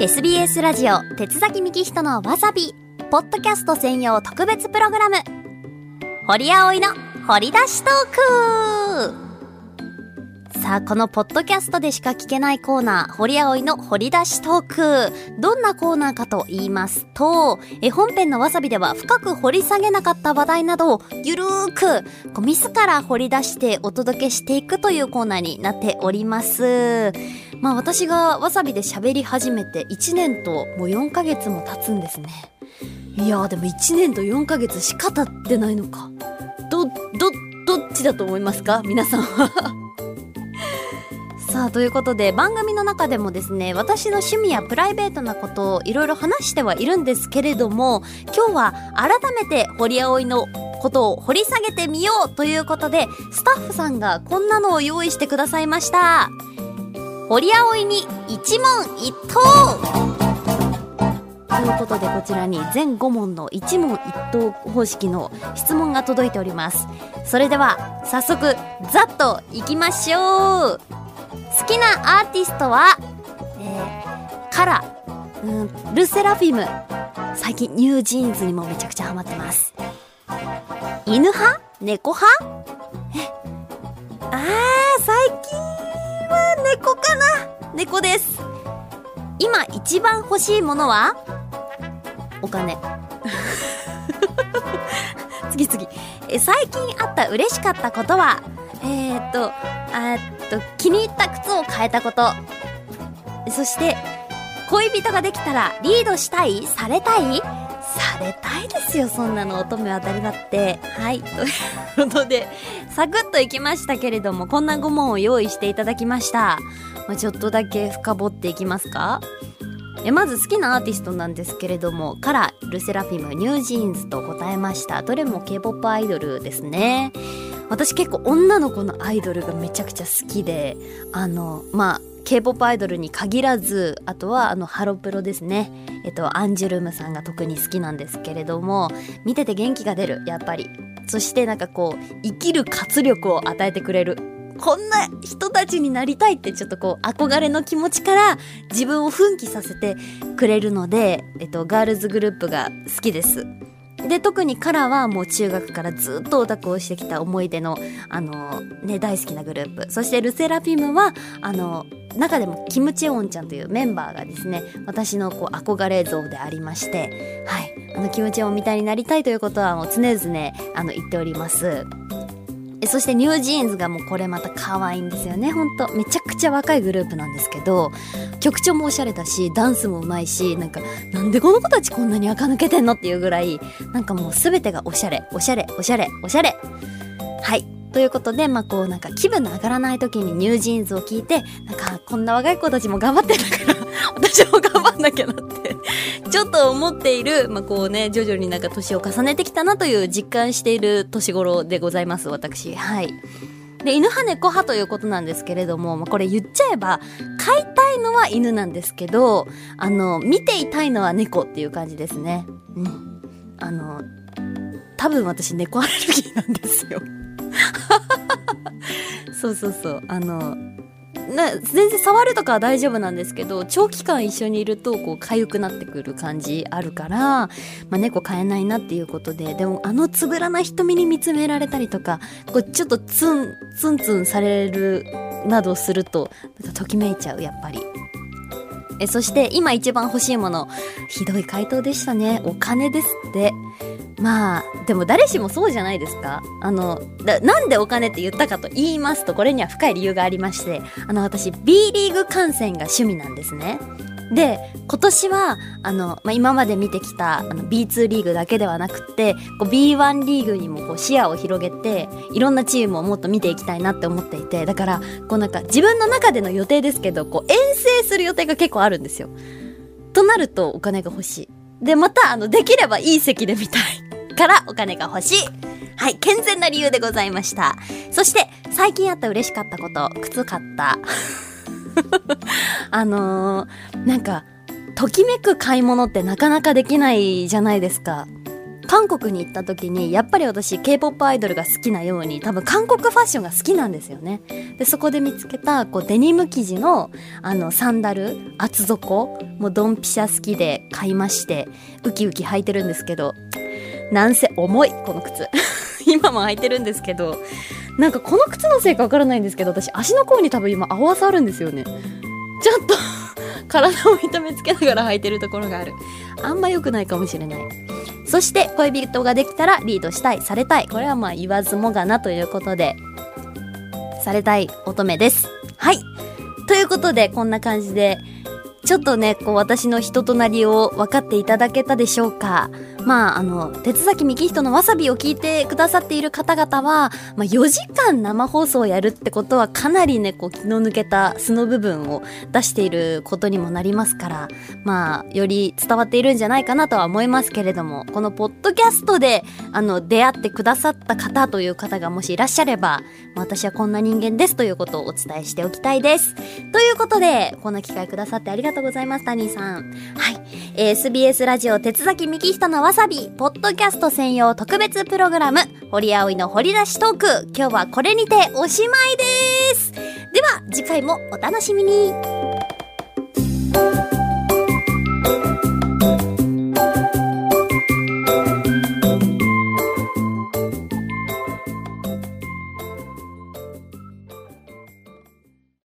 SBS ラジオ鉄崎幹人のわさびポッドキャスト専用特別プログラム堀葵の掘り出しトークさあ、このポッドキャストでしか聞けないコーナー、堀葵の掘り出しトーク。どんなコーナーかと言いますと、え本編のわさびでは深く掘り下げなかった話題などをゆるーく、こう自ら掘り出してお届けしていくというコーナーになっております。まあ私がわさびで喋り始めて1年ともう4ヶ月も経つんですね。いやーでも1年と4ヶ月しか経ってないのか。ど、ど、どっちだと思いますか？皆さんは さあということで番組の中でもですね私の趣味やプライベートなことをいろいろ話してはいるんですけれども今日は改めて堀葵のことを掘り下げてみようということでスタッフさんがこんなのを用意してくださいました堀葵に一問一答ということでこちらに全5問の一問一答方式の質問が届いておりますそれでは早速ざっといきましょう好きなアーティストは、えー、カラ、うん、ルセラフィム。最近ニュージーンズにもめちゃくちゃハマってます。犬派？猫派？え、猫かな？猫です。今一番欲しいものは？お金。次々。え、最近あった嬉しかったことは？えー、っと、えっと、気に入った靴を変えたこと。そして、恋人ができたらリードしたい？されたい？されたいですよ、そんなの乙女渡りだって。はい。ということで、サクッといきましたけれども、こんな5問を用意していただきました。まあ、ちょっとだけ深掘っていきますかえまず好きなアーティストなんですけれども、カラ、ルセラフィム、ニュージーンズと答えました。どれも K-POP アイドルですね。私結構女の子のアイドルがめちゃくちゃ好きであのまあ K-POP アイドルに限らずあとはあのハロプロですね。えっとアンジュルムさんが特に好きなんですけれども見てて元気が出るやっぱり。そしてなんかこう生きる活力を与えてくれる。こんな人たちになりたいってちょっとこう憧れの気持ちから自分を奮起させてくれるので、えっと、ガールズグループが好きです。で特にカラはもう中学からずっとオタクをしてきた思い出のあのね大好きなグループ。そしてルセラフィムはあの中でもキム・チェオンちゃんというメンバーがですね私のこう憧れ像でありましてはい。あのキム・チェオンみたいになりたいということはもう常々あの言っております。そして NewJeans がもうこれまた可愛いんですよね。ほんとめちゃくちゃ若いグループなんですけど曲調もおしゃれだしダンスもうまいしなんかなんでこの子たちこんなに垢抜けてんのっていうぐらいなんかもう全てがおしゃれ。おしゃれおしゃれおしゃれ。はい。ということで、まあ、こうなんか気分の上がらない時に NewJeans を聞いてなんかこんな若い子たちも頑張ってんだから 私も頑張なきゃなってちょっと思っている、まあ、こうね、徐々になんか年を重ねてきたなという実感している年頃でございます、私。はい。で、犬派猫派ということなんですけれども、まあ、これ言っちゃえば、飼いたいのは犬なんですけど、あの、見ていたいのは猫っていう感じですね。うん。あの、多分私猫アレルギーなんですよ。そうそうそう。あの、な全然触るとかは大丈夫なんですけど長期間一緒にいるとこう痒くなってくる感じあるから、まあ、猫飼えないなっていうことででもあのつぶらな瞳に見つめられたりとかこうちょっとツンツンツンされるなどするとときめいちゃうやっぱり。えそして今一番欲しいもの。ひどい回答でしたね。お金ですって。まあでも誰しもそうじゃないですか。あのなんでお金って言ったかと言いますとこれには深い理由がありまして。あの私 B リーグ観戦が趣味なんですね。で今年はあの、まあ、今まで見てきたあの B2 リーグだけではなくてこう B1 リーグにもこう視野を広げていろんなチームをもっと見ていきたいなって思っていて。だからこうなんか自分の中での予定ですけどこう遠征する予定が結構あるるんですよ。となるとお金が欲しい。でまたあのできればいい席で見たい。からお金が欲しい。はい、健全な理由でございました。そして、最近あった嬉しかったこと、靴買った。あのー、なんか、ときめく買い物ってなかなかできないじゃないですか。韓国に行った時にやっぱり私 K-POP アイドルが好きなように多分韓国ファッションが好きなんですよね。でそこで見つけたこうデニム生地のあのサンダル厚底もうドンピシャ好きで買いましてウキウキ履いてるんですけどなんせ重いこの靴。今も履いてるんですけどなんかこの靴のせいかわからないんですけど私足の甲に多分今青さあるんですよね。ちょっと 体を痛めつけながら履いてるところがある。あんま良くないかもしれない。そして恋人ができたらリードしたいされたい。これはまあ言わずもがなということでされたい乙女です。はい。ということでこんな感じでちょっとね、こう私の人となりを分かっていただけたでしょうか。まあ、あの、鉄崎幹人のわさびを聞いてくださっている方々は、まあ、4時間生放送をやるってことはかなりね、こう気の抜けた素の部分を出していることにもなりますから、まあ、より伝わっているんじゃないかなとは思いますけれども、このポッドキャストで、あの、出会ってくださった方という方がもしいらっしゃれば、私はこんな人間ですということをお伝えしておきたいです。ということで、こんな機会くださってありがとうございます、タニーさん。はい。えー、SBS ラジオ、鉄崎幹人のわさび、サビポッドキャスト専用特別プログラム、堀葵の掘り出しトーク。今日はこれにておしまいです。では、次回もお楽しみに。